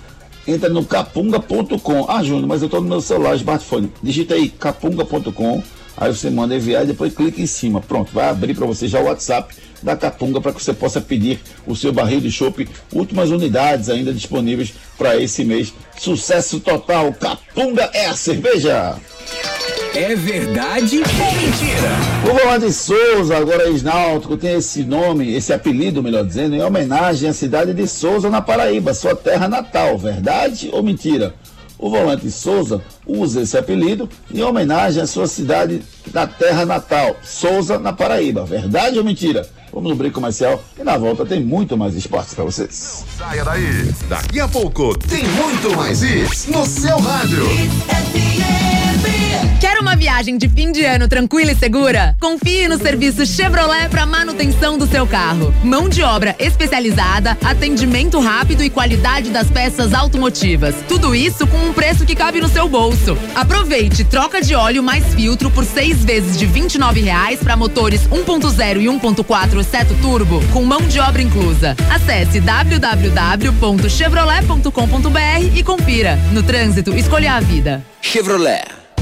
Entra no capunga.com. Ah, Júnior, mas eu estou no meu celular, smartphone. Digita aí capunga.com. Aí você manda enviar e depois clica em cima. Pronto, vai abrir para você já o WhatsApp da Capunga para que você possa pedir o seu barril de chopp. Últimas unidades ainda disponíveis para esse mês. Sucesso total. Capunga é a cerveja. É verdade ou mentira? O Volante Souza, agora ex-náutico, tem esse nome, esse apelido, melhor dizendo, em homenagem à cidade de Souza, na Paraíba, sua terra natal. Verdade ou mentira? O Volante Souza usa esse apelido em homenagem à sua cidade da terra natal, Souza, na Paraíba. Verdade ou mentira? Vamos no brinco comercial e na volta tem muito mais esportes para vocês. Saia daí. Daqui a pouco tem muito mais isso no seu rádio. Quer uma viagem de fim de ano tranquila e segura? Confie no serviço Chevrolet para manutenção do seu carro. Mão de obra especializada, atendimento rápido e qualidade das peças automotivas. Tudo isso com um preço que cabe no seu bolso. Aproveite troca de óleo mais filtro por seis vezes de R$ 29,00 para motores 1.0 e 1.4 seto turbo, com mão de obra inclusa. Acesse www.chevrolet.com.br e confira. No trânsito, escolha a vida. Chevrolet.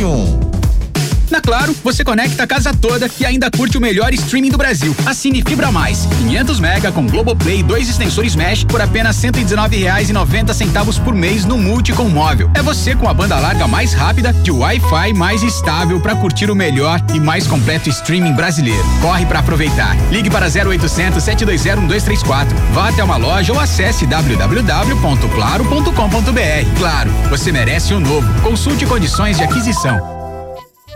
31. Na Claro, você conecta a casa toda e ainda curte o melhor streaming do Brasil. Assine Fibra Mais, 500 mega com Globoplay e dois extensores Mesh por apenas R$ 119,90 por mês no Multi com móvel. É você com a banda larga mais rápida, de Wi-Fi mais estável para curtir o melhor e mais completo streaming brasileiro. Corre para aproveitar. Ligue para 0800 720 1234. Vá até uma loja ou acesse www.claro.com.br. Claro, você merece o um novo. Consulte condições de aquisição.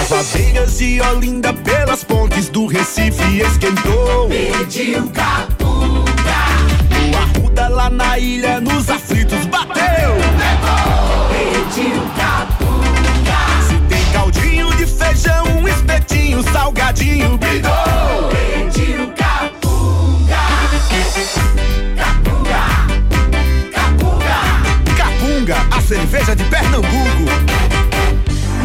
As abelhas de Olinda pelas pontes do Recife esquentou. Pediu capunga. O Arruda lá na ilha nos aflitos bateu. Levou. Pediu capunga. Se tem caldinho de feijão, um espetinho, salgadinho, bidou. Pediu capunga. Capunga. Capunga. Capunga, a cerveja de Pernambuco.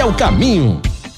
é o caminho.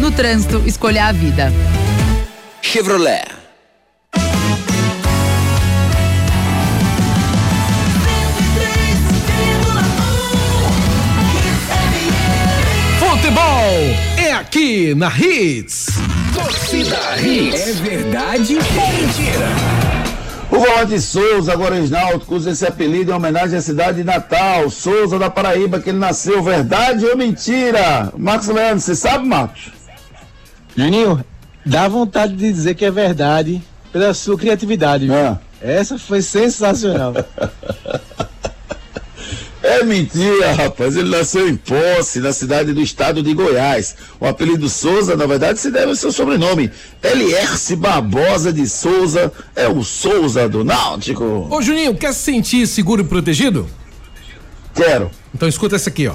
No trânsito, escolha a vida. Chevrolet. Futebol é aqui na Hits. Torcida Hits. É verdade ou mentira? O volante Souza, agora ex-náutico, usa esse apelido em homenagem à cidade de Natal, Souza da Paraíba, que ele nasceu, verdade ou mentira? Marcos Leandro, você sabe, Marcos? Juninho, dá vontade de dizer que é verdade, pela sua criatividade. Ah. Essa foi sensacional. É mentira, rapaz. Ele nasceu em Posse, na cidade do estado de Goiás. O apelido Souza, na verdade, se deve ao seu sobrenome. Elierce Barbosa de Souza. É o Souza do Náutico. Ô Juninho, quer se sentir seguro e protegido? Quero. Então escuta essa aqui, ó.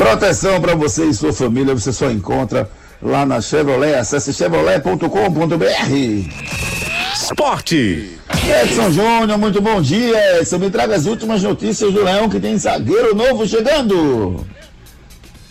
Proteção para você e sua família, você só encontra lá na Chevrolet. Acesse chevrolet.com.br. Esporte. Edson Júnior, muito bom dia. Edson, me traga as últimas notícias do Leão que tem zagueiro novo chegando.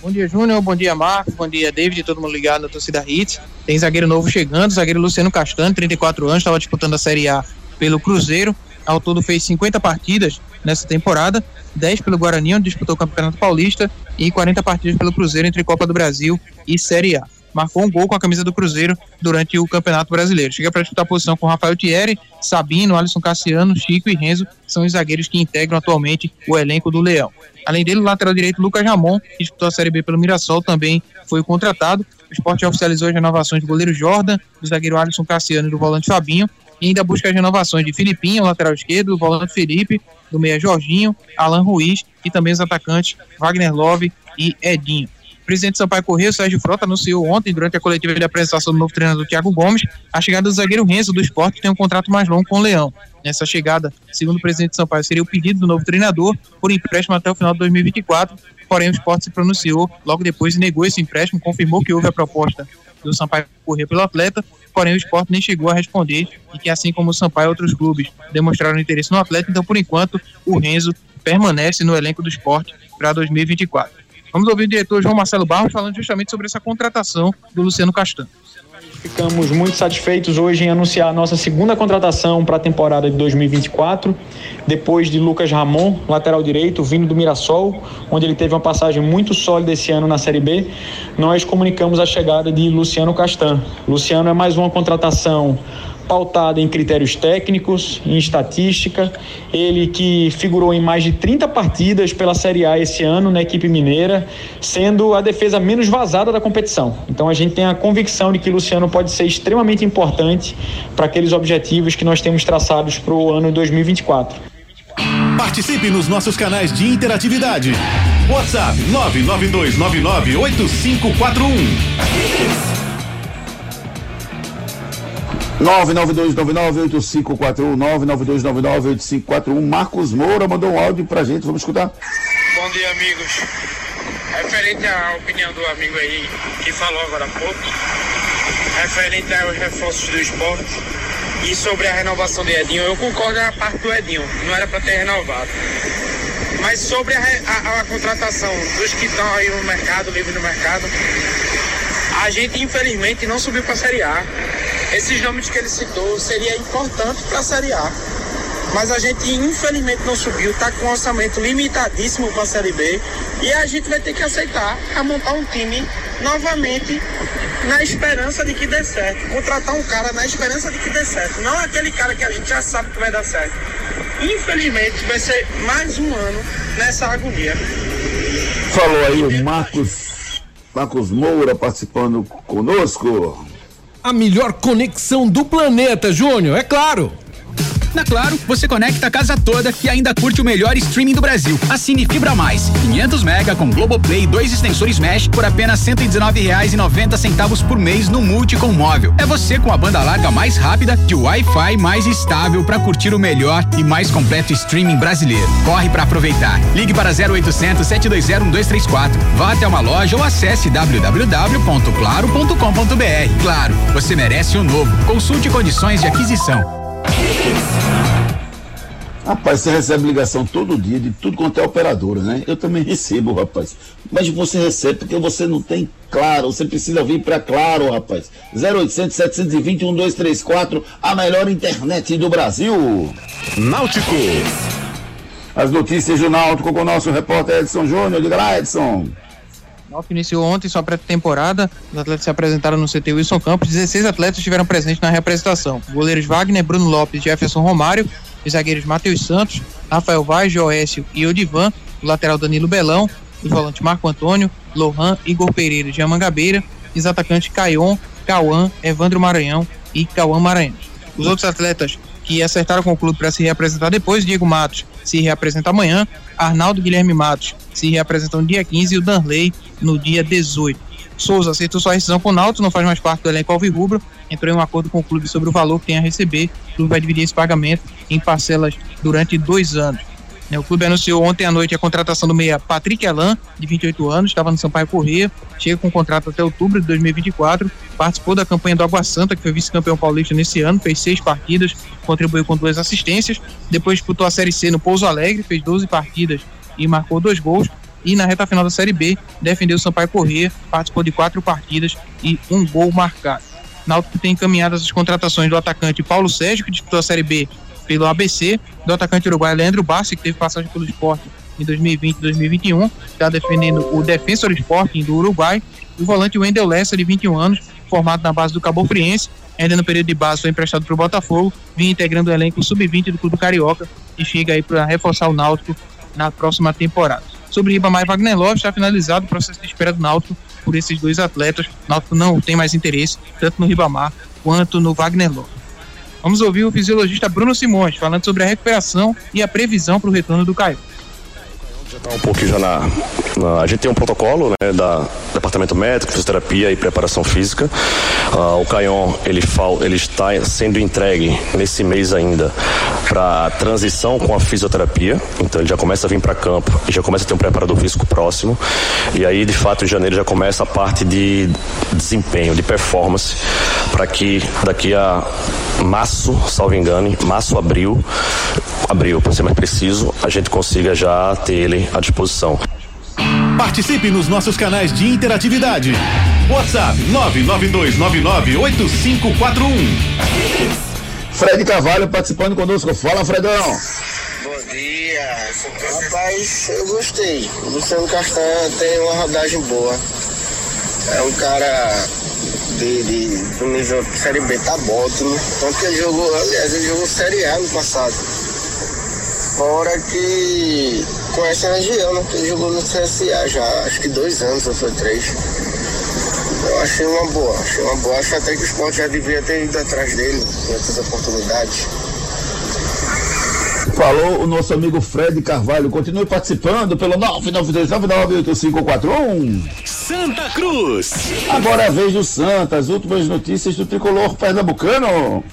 Bom dia, Júnior. Bom dia, Marcos. Bom dia, David. Todo mundo ligado na torcida Hits. Tem zagueiro novo chegando. Zagueiro Luciano Castanho, 34 anos, estava disputando a Série A pelo Cruzeiro. Ao todo fez 50 partidas nessa temporada, 10 pelo Guarani, onde disputou o Campeonato Paulista, e 40 partidas pelo Cruzeiro entre Copa do Brasil e Série A. Marcou um gol com a camisa do Cruzeiro durante o Campeonato Brasileiro. Chega para disputar a posição com Rafael Thierry, Sabino, Alisson Cassiano, Chico e Renzo, são os zagueiros que integram atualmente o elenco do Leão. Além dele, o lateral direito Lucas Ramon, que disputou a Série B pelo Mirassol, também foi contratado. O esporte oficializou as renovações do goleiro Jordan, do zagueiro Alisson Cassiano e do volante Fabinho, e ainda busca as renovações de Filipinho, lateral esquerdo, do volante Felipe, do meia Jorginho, Alan Ruiz e também os atacantes Wagner Love e Edinho. O presidente Sampaio Correia, Sérgio Frota, anunciou ontem, durante a coletiva de apresentação do novo treinador Thiago Gomes, a chegada do zagueiro Renzo do esporte, que tem um contrato mais longo com o Leão. Nessa chegada, segundo o presidente Sampaio, seria o pedido do novo treinador por empréstimo até o final de 2024, porém o esporte se pronunciou logo depois e negou esse empréstimo, confirmou que houve a proposta do Sampaio Corrêa pelo atleta, porém o esporte nem chegou a responder e que assim como o Sampaio outros clubes demonstraram interesse no atleta, então por enquanto o Renzo permanece no elenco do esporte para 2024. Vamos ouvir o diretor João Marcelo Barros falando justamente sobre essa contratação do Luciano Castanho. Ficamos muito satisfeitos hoje em anunciar a nossa segunda contratação para a temporada de 2024, depois de Lucas Ramon, lateral direito, vindo do Mirassol, onde ele teve uma passagem muito sólida esse ano na Série B. Nós comunicamos a chegada de Luciano Castan. Luciano é mais uma contratação pautada em critérios técnicos, em estatística. Ele que figurou em mais de 30 partidas pela Série A esse ano na equipe mineira, sendo a defesa menos vazada da competição. Então a gente tem a convicção de que Luciano pode ser extremamente importante para aqueles objetivos que nós temos traçados para o ano 2024. Participe nos nossos canais de interatividade. WhatsApp 992998541. 992998541, 992998541. Marcos Moura mandou um áudio pra gente, vamos escutar. Bom dia, amigos. Referente à opinião do amigo aí que falou agora há pouco, referente aos reforços do esporte e sobre a renovação de Edinho, eu concordo na parte do Edinho, não era para ter renovado. Mas sobre a, a, a contratação dos que estão aí no mercado, livre no mercado, a gente infelizmente não subiu para a Série A. Esses nomes que ele citou seria importante para a Série A. Mas a gente infelizmente não subiu, está com um orçamento limitadíssimo para a Série B e a gente vai ter que aceitar a montar um time novamente na esperança de que dê certo. Contratar um cara na esperança de que dê certo. Não aquele cara que a gente já sabe que vai dar certo. Infelizmente vai ser mais um ano nessa agonia. Falou aí o Marcos, Marcos Moura participando conosco. A melhor conexão do planeta, Júnior, é claro. Na Claro, você conecta a casa toda e ainda curte o melhor streaming do Brasil. Assine Fibra Mais, 500 mega com Globoplay, dois extensores Mesh por apenas R$ 119,90 centavos por mês no Multi com móvel. É você com a banda larga mais rápida e o Wi-Fi mais estável para curtir o melhor e mais completo streaming brasileiro. Corre para aproveitar. Ligue para 0800 720 1234. Vá até uma loja ou acesse www.claro.com.br. Claro, você merece o um novo. Consulte condições de aquisição. Rapaz, você recebe ligação todo dia de tudo quanto é operadora, né? Eu também recebo, rapaz. Mas você recebe porque você não tem Claro. Você precisa vir para Claro, rapaz. 0800 720 1234, a melhor internet do Brasil. Náutico. As notícias do Náutico com o nosso repórter Edson Júnior. Diga lá, Edson. Náutico iniciou ontem sua pré-temporada. Os atletas se apresentaram no CT Wilson Campos. 16 atletas estiveram presentes na representação. Goleiros Wagner, Bruno Lopes, Jefferson Romário. Os zagueiros Matheus Santos, Rafael Vaz, Joécio e Odivan. O lateral Danilo Belão. Os volantes Marco Antônio, Lohan, Igor Pereira de Amangabeira. Os atacantes Caion, Cauã, Evandro Maranhão e Cauã Maranhão. Os outros atletas que acertaram com o clube para se reapresentar depois, Diego Matos se reapresenta amanhã, Arnaldo Guilherme Matos se reapresenta no dia 15 e o Danley no dia 18. Souza aceitou sua rescisão com o Náutico, não faz mais parte do elenco alvirrubro, entrou em um acordo com o clube sobre o valor que tem a receber, o clube vai dividir esse pagamento em parcelas durante dois anos. Né, o clube anunciou ontem à noite a contratação do meia Patrick Elan, de 28 anos, estava no Sampaio Corrêa, chega com contrato até outubro de 2024, participou da campanha do Água Santa, que foi vice-campeão paulista nesse ano, fez seis partidas, contribuiu com duas assistências, depois disputou a Série C no Pouso Alegre, fez 12 partidas e marcou dois gols, e na reta final da Série B, defendeu o Sampaio Corrêa, participou de quatro partidas e um gol marcado. Náutico tem encaminhadas as contratações do atacante Paulo Sérgio, que disputou a Série B pelo ABC, do atacante uruguaio Leandro Bassi, que teve passagem pelo esporte em 2020 e 2021, está defendendo o Defensor Sporting do Uruguai, e o volante Wendel Lessa, de 21 anos, formado na base do Cabo Friense, ainda no período de base foi emprestado para o Botafogo, vinha integrando o elenco sub-20 do Clube Carioca e chega aí para reforçar o Náutico na próxima temporada. Sobre Ribamar e Wagner Love, está finalizado o processo de espera do Náutico por esses dois atletas. O Náutico não tem mais interesse, tanto no Ribamar quanto no Wagner Love. Vamos ouvir o fisiologista Bruno Simões falando sobre a recuperação e a previsão para o retorno do Caio. Já está um pouquinho já na, na, A gente tem um protocolo né, da Departamento Médico, Fisioterapia e Preparação Física. Uh, o Caion ele, fal, ele está sendo entregue nesse mês ainda para transição com a fisioterapia. Então ele já começa a vir para campo e já começa a ter um preparador físico próximo. E aí, de fato, em janeiro já começa a parte de desempenho, de performance, para que daqui a março, salvo engano, março, abril, abril, para ser mais preciso, a gente consiga já ter ele à disposição. Participe nos nossos canais de interatividade. WhatsApp 992998541. Fred Carvalho participando conosco. Fala, Fredão. Bom dia. Rapaz, eu gostei. O Luciano Castanha tem uma rodagem boa. É um cara de, de, do nível Série B tá ótimo. Tanto que ele jogou, aliás, ele jogou Série A no passado. Fora que conhece a região, né? Ele jogou no CSA já, acho que dois anos ou foi três. Eu achei uma boa, achei uma boa. Acho até que o esporte já devia ter ido atrás dele em outras oportunidades. Falou o nosso amigo Fred Carvalho. Continue participando pelo 992998541. Santa Cruz. Agora é a vez do Santa. As últimas notícias do tricolor pernambucano.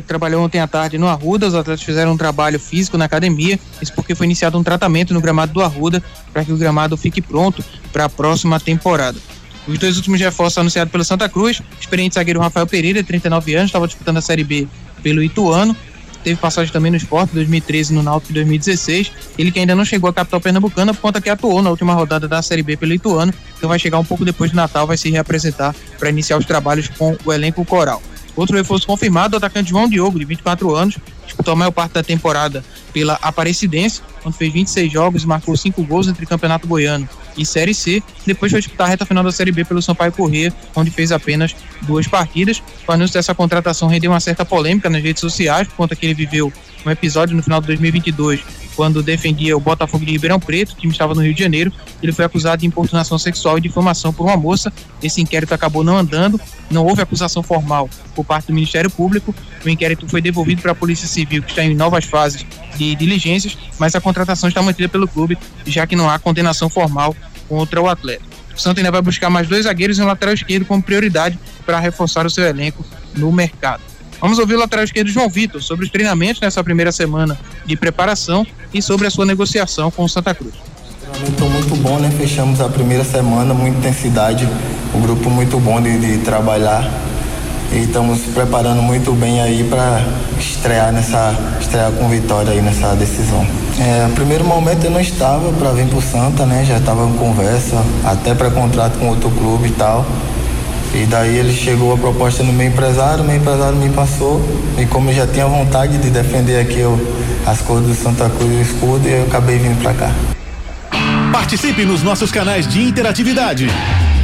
Que trabalhou ontem à tarde no Arruda. Os atletas fizeram um trabalho físico na academia. Isso porque foi iniciado um tratamento no gramado do Arruda para que o gramado fique pronto para a próxima temporada. Os dois últimos reforços anunciados pelo Santa Cruz, experiente zagueiro Rafael Pereira, 39 anos, estava disputando a Série B pelo Ituano. Teve passagem também no esporte, 2013 no Náutico 2016. Ele que ainda não chegou à capital pernambucana por conta que atuou na última rodada da Série B pelo Ituano. Então vai chegar um pouco depois do Natal, vai se reapresentar para iniciar os trabalhos com o elenco coral. Outro reforço confirmado, o atacante João Diogo, de 24 anos, disputou a maior parte da temporada pela Aparecidense, onde fez 26 jogos e marcou 5 gols entre Campeonato Goiano e Série C. Depois foi disputar a reta final da Série B pelo Sampaio Corrêa, onde fez apenas duas partidas. O anúncio dessa contratação rendeu uma certa polêmica nas redes sociais, por conta que ele viveu um episódio no final de 2022 quando defendia o Botafogo de Ribeirão Preto, time estava no Rio de Janeiro. Ele foi acusado de importunação sexual e difamação por uma moça. Esse inquérito acabou não andando, não houve acusação formal por parte do Ministério Público. O inquérito foi devolvido para a Polícia Civil, que está em novas fases de diligências, mas a contratação está mantida pelo clube, já que não há condenação formal contra o atleta. O Santos ainda vai buscar mais dois zagueiros e um lateral esquerdo como prioridade para reforçar o seu elenco no mercado. Vamos ouvir o lateral esquerdo João Vitor sobre os treinamentos nessa primeira semana de preparação e sobre a sua negociação com o Santa Cruz. Treinamento muito bom, né? Fechamos a primeira semana, muita intensidade, um grupo muito bom de, de trabalhar e estamos se preparando muito bem aí para estrear nessa estrear com vitória aí nessa decisão. É, primeiro momento eu não estava para vir para o Santa, né? Já estava em conversa, até para contrato com outro clube e tal. E daí ele chegou a proposta no meu empresário, meu empresário me passou. E como eu já tinha vontade de defender aqui eu, as cores do Santa Cruz e o escudo, eu acabei vindo para cá. Participe nos nossos canais de interatividade.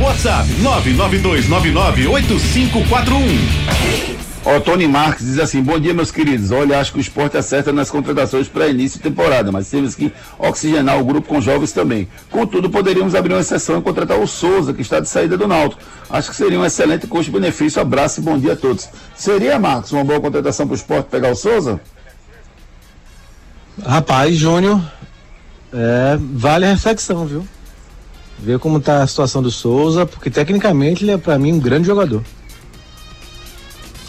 WhatsApp 992998541. Ó, Tony Marques diz assim: Bom dia, meus queridos. Olha, acho que o esporte acerta nas contratações para início de temporada, mas temos que oxigenar o grupo com jovens também. Contudo, poderíamos abrir uma exceção e contratar o Souza, que está de saída do Náutico. Acho que seria um excelente custo-benefício. Abraço e bom dia a todos. Seria, Marcos, uma boa contratação para o esporte pegar o Souza? Rapaz, Júnior, é, vale a reflexão, viu? Ver como está a situação do Souza, porque tecnicamente ele é para mim um grande jogador.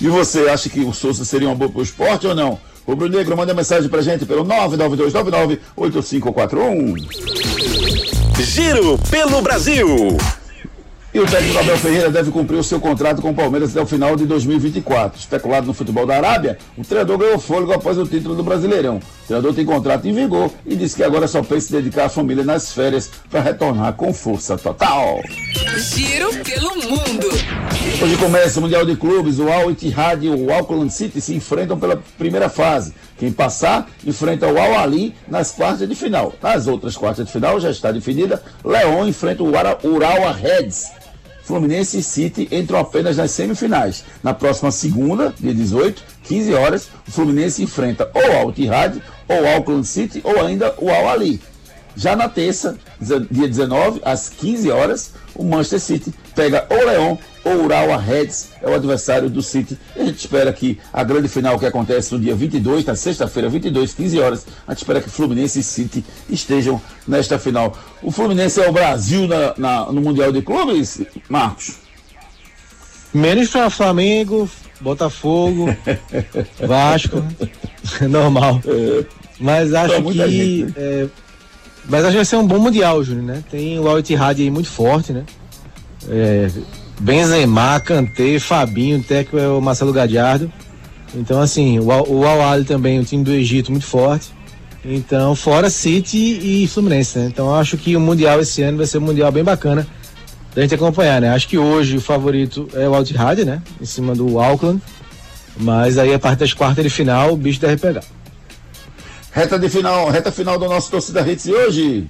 E você acha que o Souza seria uma boa para o esporte ou não? Rubro Negro, manda mensagem pra gente pelo 992998541. Giro pelo Brasil. E o técnico Abel Ferreira deve cumprir o seu contrato com o Palmeiras até o final de 2024. Especulado no futebol da Arábia, o treinador ganhou fôlego após o título do Brasileirão. O treinador tem contrato em vigor e diz que agora só pensa em dedicar à família nas férias para retornar com força total. Giro pelo mundo. Hoje começa o Mundial de Clubes, o Al Ittihad e o Auckland City se enfrentam pela primeira fase. Quem passar enfrenta o Al Ali nas quartas de final. Nas outras quartas de final já está definida, Leão enfrenta o Urawa Reds. Fluminense e City entram apenas nas semifinais. Na próxima segunda, dia 18, 15 horas, o Fluminense enfrenta ou Al Ittihad, ou Auckland City, ou ainda o Al Ali. Já na terça, dia 19, às 15 horas, o Manchester City pega ou Leão ou Urawa Reds, é o adversário do City. E a gente espera que a grande final que acontece no dia 22, na sexta-feira, 22, 15 horas, a gente espera que Fluminense e City estejam nesta final. O Fluminense é o Brasil na- na- no Mundial de Clubes, Marcos? Menos para Flamengo, Botafogo, Vasco, normal. Mas Pra acho que. gente, né? é, mas acho que vai ser um bom mundial, Júnior, né? Tem o Al aí muito forte, né? É, Benzema, Kanté, Fabinho, o técnico é o Marcelo Gadiardo. Então, assim, o, o Al Ali também, o time do Egito muito forte. Então, fora City e Fluminense, né? Então, acho que o Mundial esse ano vai ser um Mundial bem bacana da gente acompanhar, né? Acho que hoje o favorito é o Al né? Em cima do Auckland. Mas aí, a partir das quartas de final, o bicho deve pegar. Reta de final, reta final do nosso torcida Hits de hoje.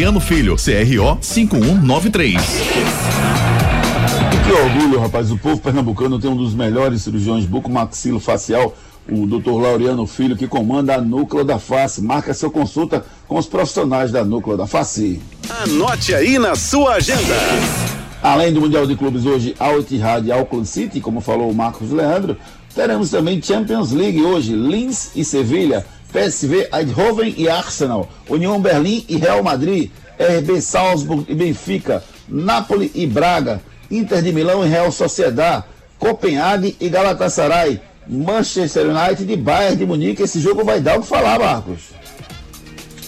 Laureano Filho, CRO 5193. E que orgulho, rapaz. O povo pernambucano tem um dos melhores cirurgiões bucomaxilofacial, o Dr. Laureano Filho, que comanda a Núcleo da Face. Marca sua consulta com os profissionais da Núcleo da Face. Anote aí na sua agenda. Além do Mundial de Clubes hoje, Al Ittihad e Auckland City, como falou o Marcos Leandro, teremos também Champions League hoje, Linz e Sevilha, PSV, Eindhoven e Arsenal, União Berlim e Real Madrid, RB Salzburg e Benfica, Napoli e Braga, Inter de Milão e Real Sociedad, Copenhague e Galatasaray, Manchester United e Bayern de Munique. Esse jogo vai dar o que falar, Marcos.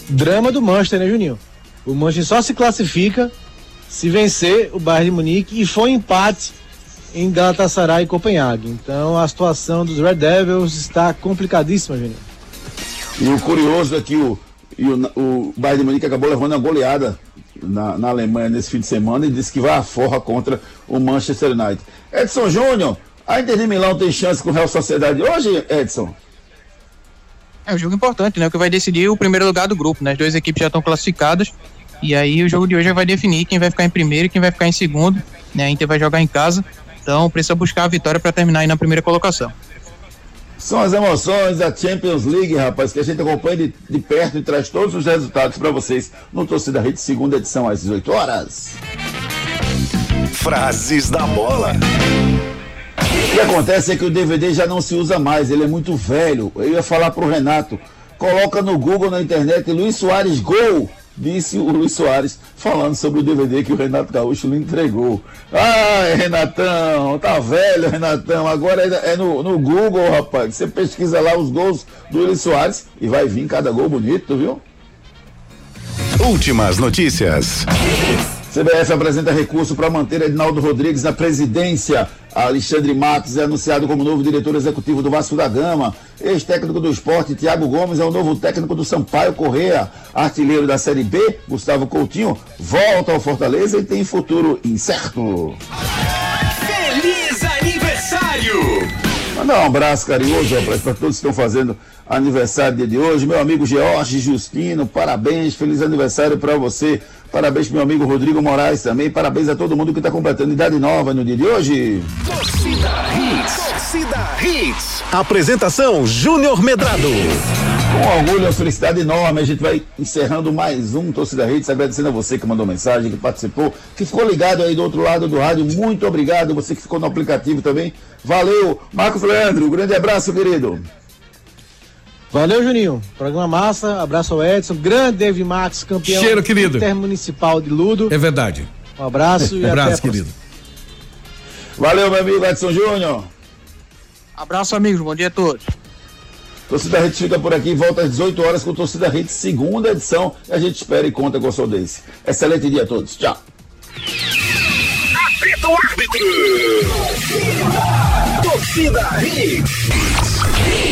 Drama do Manchester, né, Juninho? O Manchester só se classifica se vencer o Bayern de Munique e for empate em Galatasaray e Copenhague. Então a situação dos Red Devils está complicadíssima, Juninho. E o curioso é que o, o, o Bayern de Munique acabou levando uma goleada na, na Alemanha nesse fim de semana e disse que vai à forra contra o Manchester United. Edson Júnior, a Inter de Milão tem chance com o Real Sociedade hoje, Edson? É um jogo importante, né? Que vai decidir o primeiro lugar do grupo, né? As duas equipes já estão classificadas. E aí o jogo de hoje vai definir quem vai ficar em primeiro e quem vai ficar em segundo. Né? A Inter vai jogar em casa. Então precisa buscar a vitória para terminar aí na primeira colocação. São as emoções da Champions League, rapaz, que a gente acompanha de, de perto e traz todos os resultados para vocês no Torcida Rede, segunda edição às 18 horas. Frases da bola. O que acontece é que o DVD já não se usa mais, ele é muito velho. Eu ia falar pro Renato, coloca no Google, na internet, Luiz Soares Gol, disse o Luiz Soares, falando sobre o DVD que o Renato Gaúcho lhe entregou. Ai, Renatão, tá velho, Renatão, agora é no, no Google, rapaz. Você pesquisa lá os gols do Luiz Soares e vai vir cada gol bonito, viu? Últimas notícias. CBF apresenta recurso para manter Edinaldo Rodrigues na presidência. Alexandre Matos é anunciado como novo diretor executivo do Vasco da Gama. Ex-técnico do esporte, Thiago Gomes, é o novo técnico do Sampaio Correia. Artilheiro da Série B, Gustavo Coutinho, volta ao Fortaleza e tem futuro incerto. Feliz aniversário! Mandar um abraço carinhoso para todos que estão fazendo aniversário dia de hoje. Meu amigo George Justino, parabéns, feliz aniversário para você. Parabéns pro meu amigo Rodrigo Moraes também. Parabéns a todo mundo que está completando idade nova no dia de hoje. Torcida Hits. Torcida Hits. Apresentação Júnior Medrado. Com orgulho e felicidade enorme, a gente vai encerrando mais um Torcida Hits, agradecendo a você que mandou mensagem, que participou, que ficou ligado aí do outro lado do rádio. Muito obrigado. Você que ficou no aplicativo também. Valeu. Marcos Leandro, um grande abraço, querido. Valeu, Juninho. Programa massa. Abraço ao Edson. Grande David Max, campeão Cheiro, querido. intermunicipal de Ludo. É verdade. Um abraço e Um abraço, querido. Valeu, meu amigo Edson Júnior. Abraço, amigos. Bom dia a todos. Torcida Hits fica por aqui, volta às 18 horas com Torcida Hits, segunda edição. E a gente espera e conta com a sua audiência. Excelente dia a todos. Tchau. Apita o árbitro. Torcida Hits.